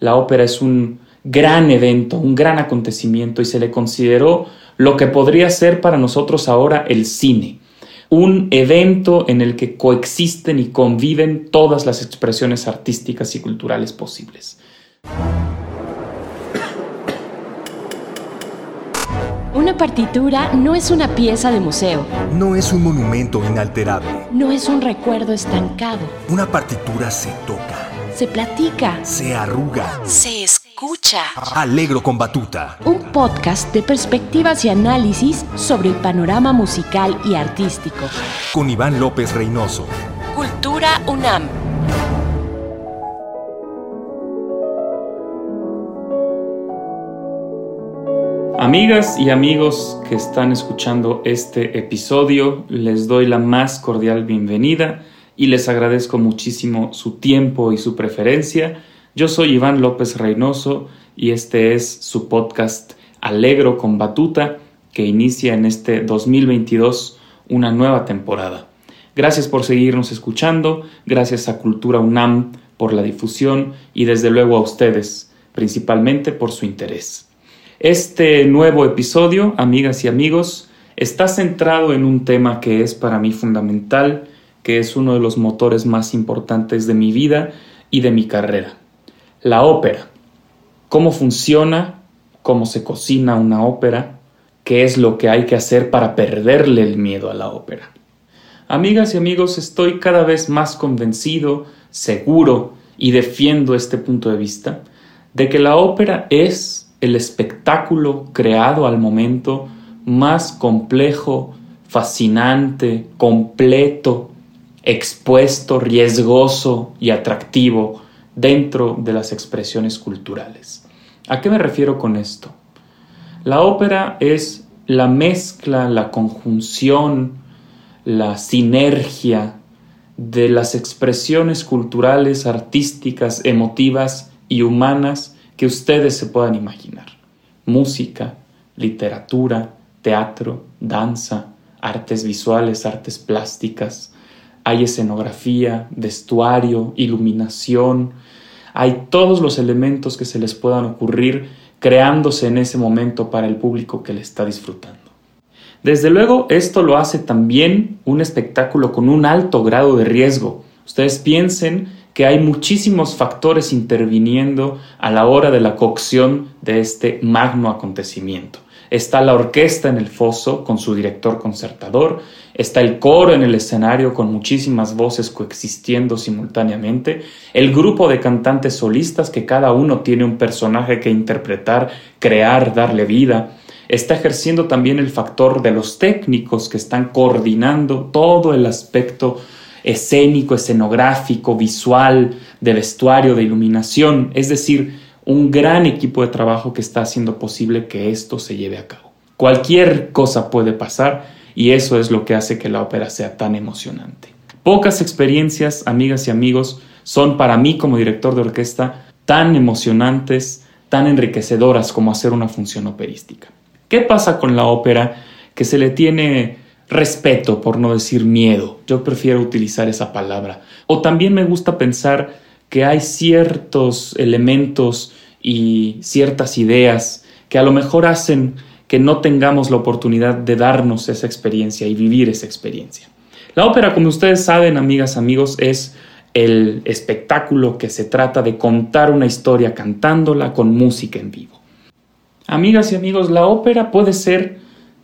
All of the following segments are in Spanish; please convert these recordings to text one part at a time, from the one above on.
La ópera es un gran evento, un gran acontecimiento y se le consideró lo que podría ser para nosotros ahora el cine. Un evento en el que coexisten y conviven todas las expresiones artísticas y culturales posibles. Una partitura no es una pieza de museo. No es un monumento inalterable. No es un recuerdo estancado. Una partitura se toca. Se platica. Se arruga. Se escucha. Alegro con batuta. Un podcast de perspectivas y análisis sobre el panorama musical y artístico. Con Iván López Reynoso. Cultura UNAM. Amigas y amigos que están escuchando este episodio, les doy la más cordial bienvenida y les agradezco muchísimo su tiempo y su preferencia. Yo soy Iván López Reynoso y este es su podcast Alegro con Batuta que inicia en este 2022 una nueva temporada. Gracias por seguirnos escuchando, gracias a Cultura UNAM por la difusión y desde luego a ustedes, principalmente por su interés. Este nuevo episodio, amigas y amigos, está centrado en un tema que es para mí fundamental, que es uno de los motores más importantes de mi vida y de mi carrera. La ópera. ¿Cómo funciona? ¿Cómo se cocina una ópera? ¿Qué es lo que hay que hacer para perderle el miedo a la ópera? Amigas y amigos, estoy cada vez más convencido, seguro y defiendo este punto de vista, de que la ópera es el espectáculo creado al momento más complejo, fascinante, completo, expuesto, riesgoso y atractivo dentro de las expresiones culturales. ¿A qué me refiero con esto? La ópera es la mezcla, la conjunción, la sinergia de las expresiones culturales, artísticas, emotivas y humanas que ustedes se puedan imaginar. Música, literatura, teatro, danza, artes visuales, artes plásticas, hay escenografía, vestuario, iluminación, hay todos los elementos que se les puedan ocurrir creándose en ese momento para el público que le está disfrutando. Desde luego, esto lo hace también un espectáculo con un alto grado de riesgo. Ustedes piensen que hay muchísimos factores interviniendo a la hora de la cocción de este magno acontecimiento. Está la orquesta en el foso con su director concertador, está el coro en el escenario con muchísimas voces coexistiendo simultáneamente, el grupo de cantantes solistas que cada uno tiene un personaje que interpretar, crear, darle vida, está ejerciendo también el factor de los técnicos que están coordinando todo el aspecto escénico, escenográfico, visual, de vestuario, de iluminación, es decir, un gran equipo de trabajo que está haciendo posible que esto se lleve a cabo. Cualquier cosa puede pasar y eso es lo que hace que la ópera sea tan emocionante. Pocas experiencias, amigas y amigos, son para mí como director de orquesta tan emocionantes, tan enriquecedoras como hacer una función operística. ¿Qué pasa con la ópera que se le tiene respeto, por no decir miedo. Yo prefiero utilizar esa palabra. O también me gusta pensar que hay ciertos elementos y ciertas ideas que a lo mejor hacen que no tengamos la oportunidad de darnos esa experiencia y vivir esa experiencia. La ópera, como ustedes saben, amigas, amigos, es el espectáculo que se trata de contar una historia cantándola con música en vivo. Amigas y amigos, la ópera puede ser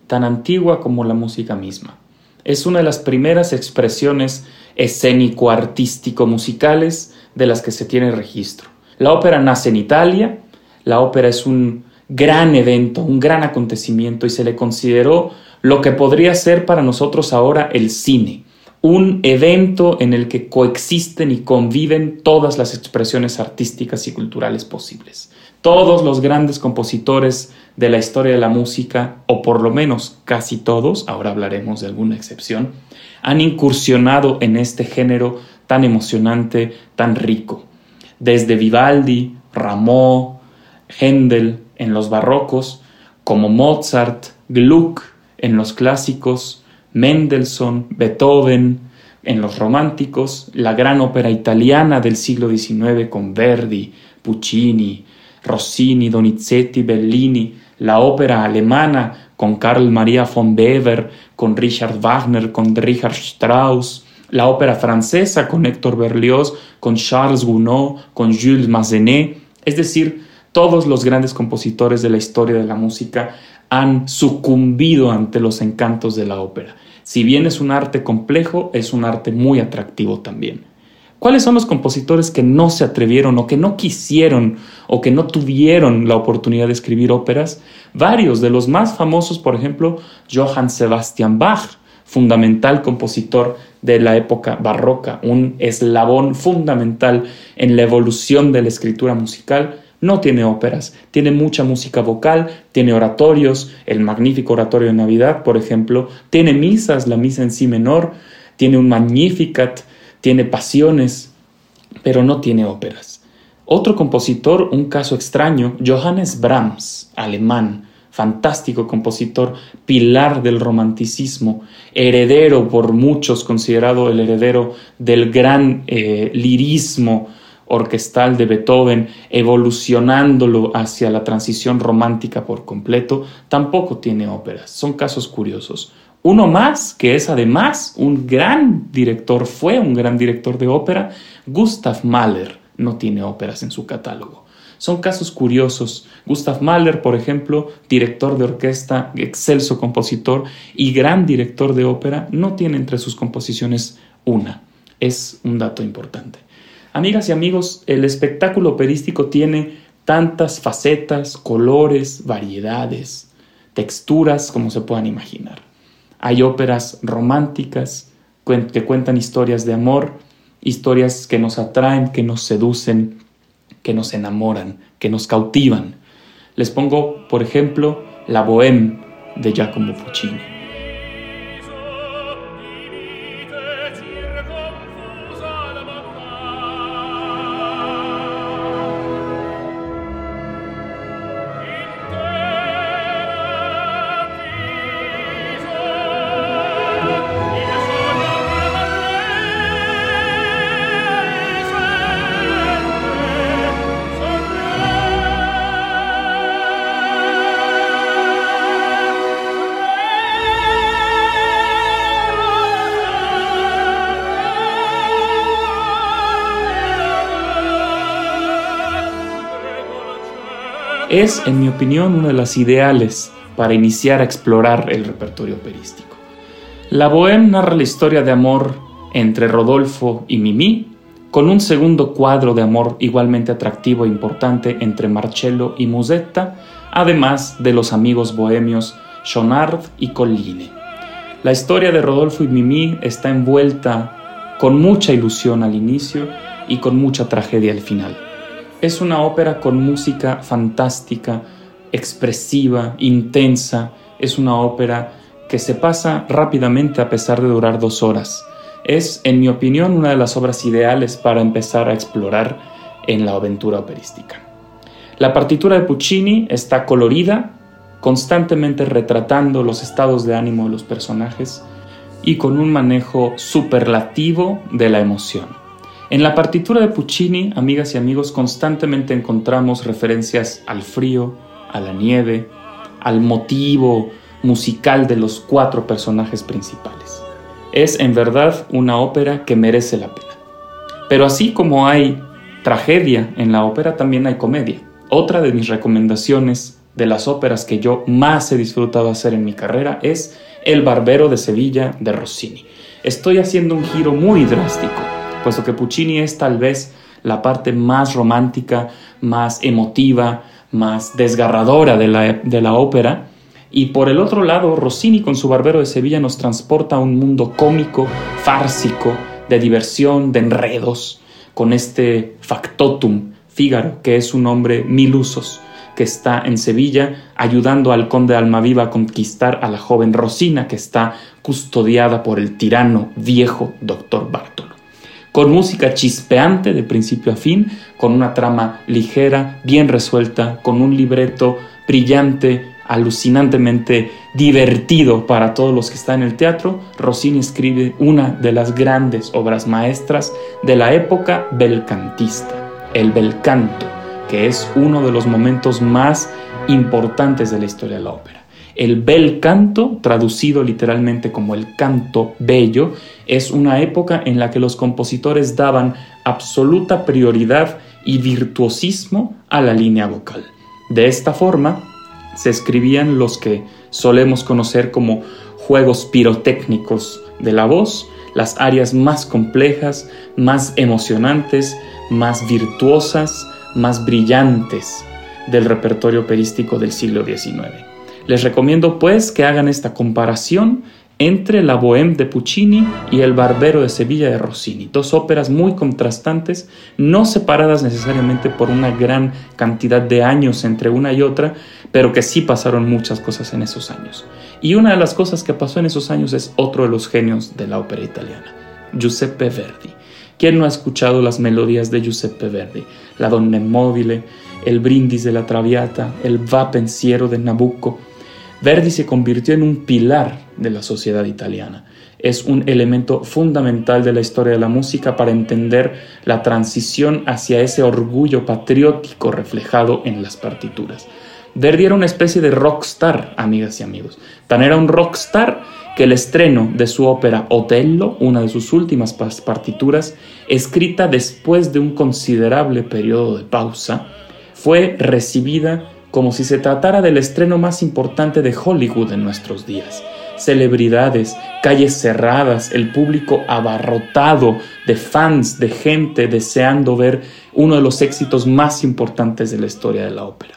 tan antigua como la música misma. Es una de las primeras expresiones escénico-artístico-musicales de las que se tiene registro. La ópera nace en Italia, la ópera es un gran evento, un gran acontecimiento y se le consideró lo que podría ser para nosotros ahora el cine, un evento en el que coexisten y conviven todas las expresiones artísticas y culturales posibles. Todos los grandes compositores de la historia de la música, o por lo menos casi todos, ahora hablaremos de alguna excepción, han incursionado en este género tan emocionante, tan rico. Desde Vivaldi, Rameau, Händel en los barrocos, como Mozart, Gluck en los clásicos, Mendelssohn, Beethoven en los románticos, la gran ópera italiana del siglo XIX con Verdi, Puccini, Rossini, Donizetti, Bellini, la ópera alemana con Karl Maria von Weber, con Richard Wagner, con Richard Strauss, la ópera francesa con Héctor Berlioz, con Charles Gounod, con Jules Massenet, es decir, todos los grandes compositores de la historia de la música han sucumbido ante los encantos de la ópera. Si bien es un arte complejo, es un arte muy atractivo también. ¿Cuáles son los compositores que no se atrevieron o que no quisieron o que no tuvieron la oportunidad de escribir óperas? Varios de los más famosos, por ejemplo, Johann Sebastian Bach, fundamental compositor de la época barroca, un eslabón fundamental en la evolución de la escritura musical, no tiene óperas, tiene mucha música vocal, tiene oratorios, el magnífico oratorio de Navidad, por ejemplo, tiene misas, la misa en sí menor, tiene un Magnificat, tiene pasiones, pero no tiene óperas. Otro compositor, un caso extraño, Johannes Brahms, alemán, fantástico compositor, pilar del romanticismo, heredero por muchos, considerado el heredero del gran eh, lirismo orquestal de Beethoven, evolucionándolo hacia la transición romántica por completo, tampoco tiene óperas. Son casos curiosos. Uno más, que es además un gran director, fue un gran director de ópera, Gustav Mahler, no tiene óperas en su catálogo. Son casos curiosos. Gustav Mahler, por ejemplo, director de orquesta, excelso compositor y gran director de ópera, no tiene entre sus composiciones una. Es un dato importante. Amigas y amigos, el espectáculo operístico tiene tantas facetas, colores, variedades, texturas como se puedan imaginar. Hay óperas románticas que cuentan historias de amor, historias que nos atraen, que nos seducen, que nos enamoran, que nos cautivan. Les pongo, por ejemplo, La Bohème de Giacomo Puccini. Es, en mi opinión, una de las ideales para iniciar a explorar el repertorio operístico. La Bohème narra la historia de amor entre Rodolfo y Mimi, con un segundo cuadro de amor igualmente atractivo e importante entre Marcello y Musetta, además de los amigos bohemios Schonard y Colline. La historia de Rodolfo y Mimi está envuelta con mucha ilusión al inicio y con mucha tragedia al final. Es una ópera con música fantástica, expresiva, intensa. Es una ópera que se pasa rápidamente a pesar de durar dos horas. Es, en mi opinión, una de las obras ideales para empezar a explorar en la aventura operística. La partitura de Puccini está colorida, constantemente retratando los estados de ánimo de los personajes y con un manejo superlativo de la emoción. En la partitura de Puccini, amigas y amigos, constantemente encontramos referencias al frío, a la nieve, al motivo musical de los cuatro personajes principales. Es en verdad una ópera que merece la pena. Pero así como hay tragedia en la ópera, también hay comedia. Otra de mis recomendaciones de las óperas que yo más he disfrutado hacer en mi carrera es El Barbero de Sevilla de Rossini. Estoy haciendo un giro muy drástico puesto que Puccini es tal vez la parte más romántica, más emotiva, más desgarradora de la, de la ópera. Y por el otro lado, Rossini con su Barbero de Sevilla nos transporta a un mundo cómico, fársico, de diversión, de enredos, con este factotum, Fígaro, que es un hombre mil usos, que está en Sevilla ayudando al conde Almaviva a conquistar a la joven Rosina, que está custodiada por el tirano viejo doctor Bartolo con música chispeante de principio a fin, con una trama ligera, bien resuelta, con un libreto brillante, alucinantemente divertido para todos los que están en el teatro, Rossini escribe una de las grandes obras maestras de la época belcantista, el bel canto, que es uno de los momentos más importantes de la historia de la ópera. El bel canto, traducido literalmente como el canto bello, es una época en la que los compositores daban absoluta prioridad y virtuosismo a la línea vocal. De esta forma, se escribían los que solemos conocer como juegos pirotécnicos de la voz, las áreas más complejas, más emocionantes, más virtuosas, más brillantes del repertorio operístico del siglo XIX. Les recomiendo pues que hagan esta comparación entre la Bohème de Puccini y El Barbero de Sevilla de Rossini, dos óperas muy contrastantes, no separadas necesariamente por una gran cantidad de años entre una y otra, pero que sí pasaron muchas cosas en esos años. Y una de las cosas que pasó en esos años es otro de los genios de la ópera italiana, Giuseppe Verdi. ¿Quién no ha escuchado las melodías de Giuseppe Verdi? La Donna Immobile, el Brindis de la Traviata, el Va Pensiero de Nabucco, Verdi se convirtió en un pilar de la sociedad italiana. Es un elemento fundamental de la historia de la música para entender la transición hacia ese orgullo patriótico reflejado en las partituras. Verdi era una especie de rockstar, amigas y amigos. Tan era un rockstar que el estreno de su ópera Otello, una de sus últimas partituras, escrita después de un considerable periodo de pausa, fue recibida como si se tratara del estreno más importante de Hollywood en nuestros días. Celebridades, calles cerradas, el público abarrotado de fans, de gente deseando ver uno de los éxitos más importantes de la historia de la ópera.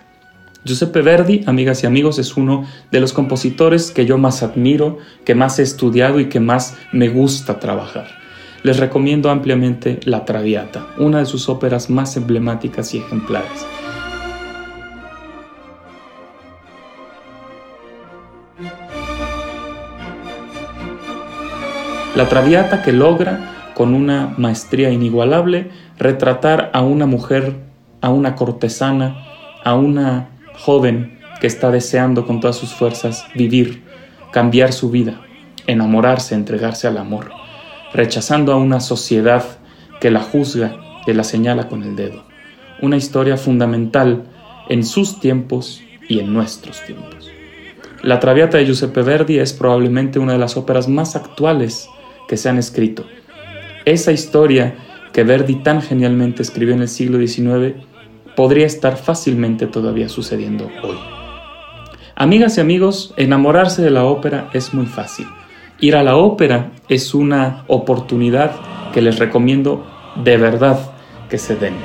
Giuseppe Verdi, amigas y amigos, es uno de los compositores que yo más admiro, que más he estudiado y que más me gusta trabajar. Les recomiendo ampliamente La Traviata, una de sus óperas más emblemáticas y ejemplares. La Traviata que logra, con una maestría inigualable, retratar a una mujer, a una cortesana, a una joven que está deseando con todas sus fuerzas vivir, cambiar su vida, enamorarse, entregarse al amor, rechazando a una sociedad que la juzga, que la señala con el dedo. Una historia fundamental en sus tiempos y en nuestros tiempos. La Traviata de Giuseppe Verdi es probablemente una de las óperas más actuales que se han escrito. Esa historia que Verdi tan genialmente escribió en el siglo XIX podría estar fácilmente todavía sucediendo hoy. Amigas y amigos, enamorarse de la ópera es muy fácil. Ir a la ópera es una oportunidad que les recomiendo de verdad que se den.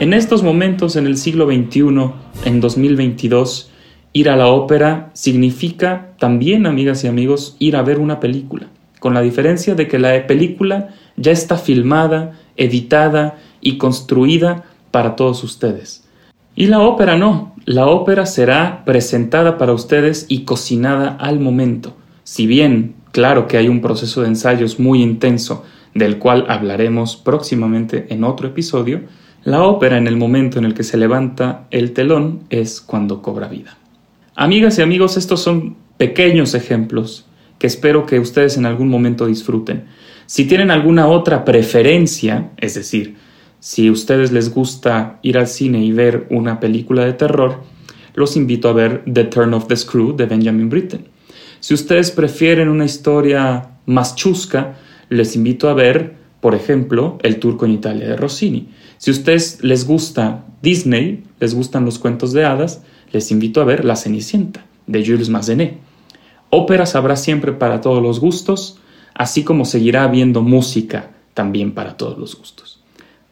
En estos momentos, en el siglo XXI, en 2022, ir a la ópera significa también, amigas y amigos, ir a ver una película con la diferencia de que la película ya está filmada, editada y construida para todos ustedes. Y la ópera no, la ópera será presentada para ustedes y cocinada al momento. Si bien, claro que hay un proceso de ensayos muy intenso, del cual hablaremos próximamente en otro episodio, la ópera en el momento en el que se levanta el telón es cuando cobra vida. Amigas y amigos, estos son pequeños ejemplos que espero que ustedes en algún momento disfruten. Si tienen alguna otra preferencia, es decir, si a ustedes les gusta ir al cine y ver una película de terror, los invito a ver The Turn of the Screw de Benjamin Britten. Si ustedes prefieren una historia más chusca, les invito a ver, por ejemplo, El Turco en Italia de Rossini. Si a ustedes les gusta Disney, les gustan los cuentos de hadas, les invito a ver La Cenicienta de Jules Massenet. Óperas habrá siempre para todos los gustos, así como seguirá habiendo música también para todos los gustos.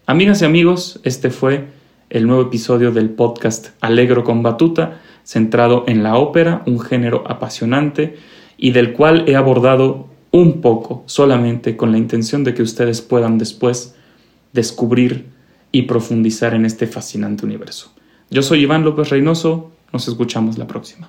Amigas y amigos, este fue el nuevo episodio del podcast Alegro con Batuta, centrado en la ópera, un género apasionante y del cual he abordado un poco solamente con la intención de que ustedes puedan después descubrir y profundizar en este fascinante universo. Yo soy Iván López Reynoso, nos escuchamos la próxima.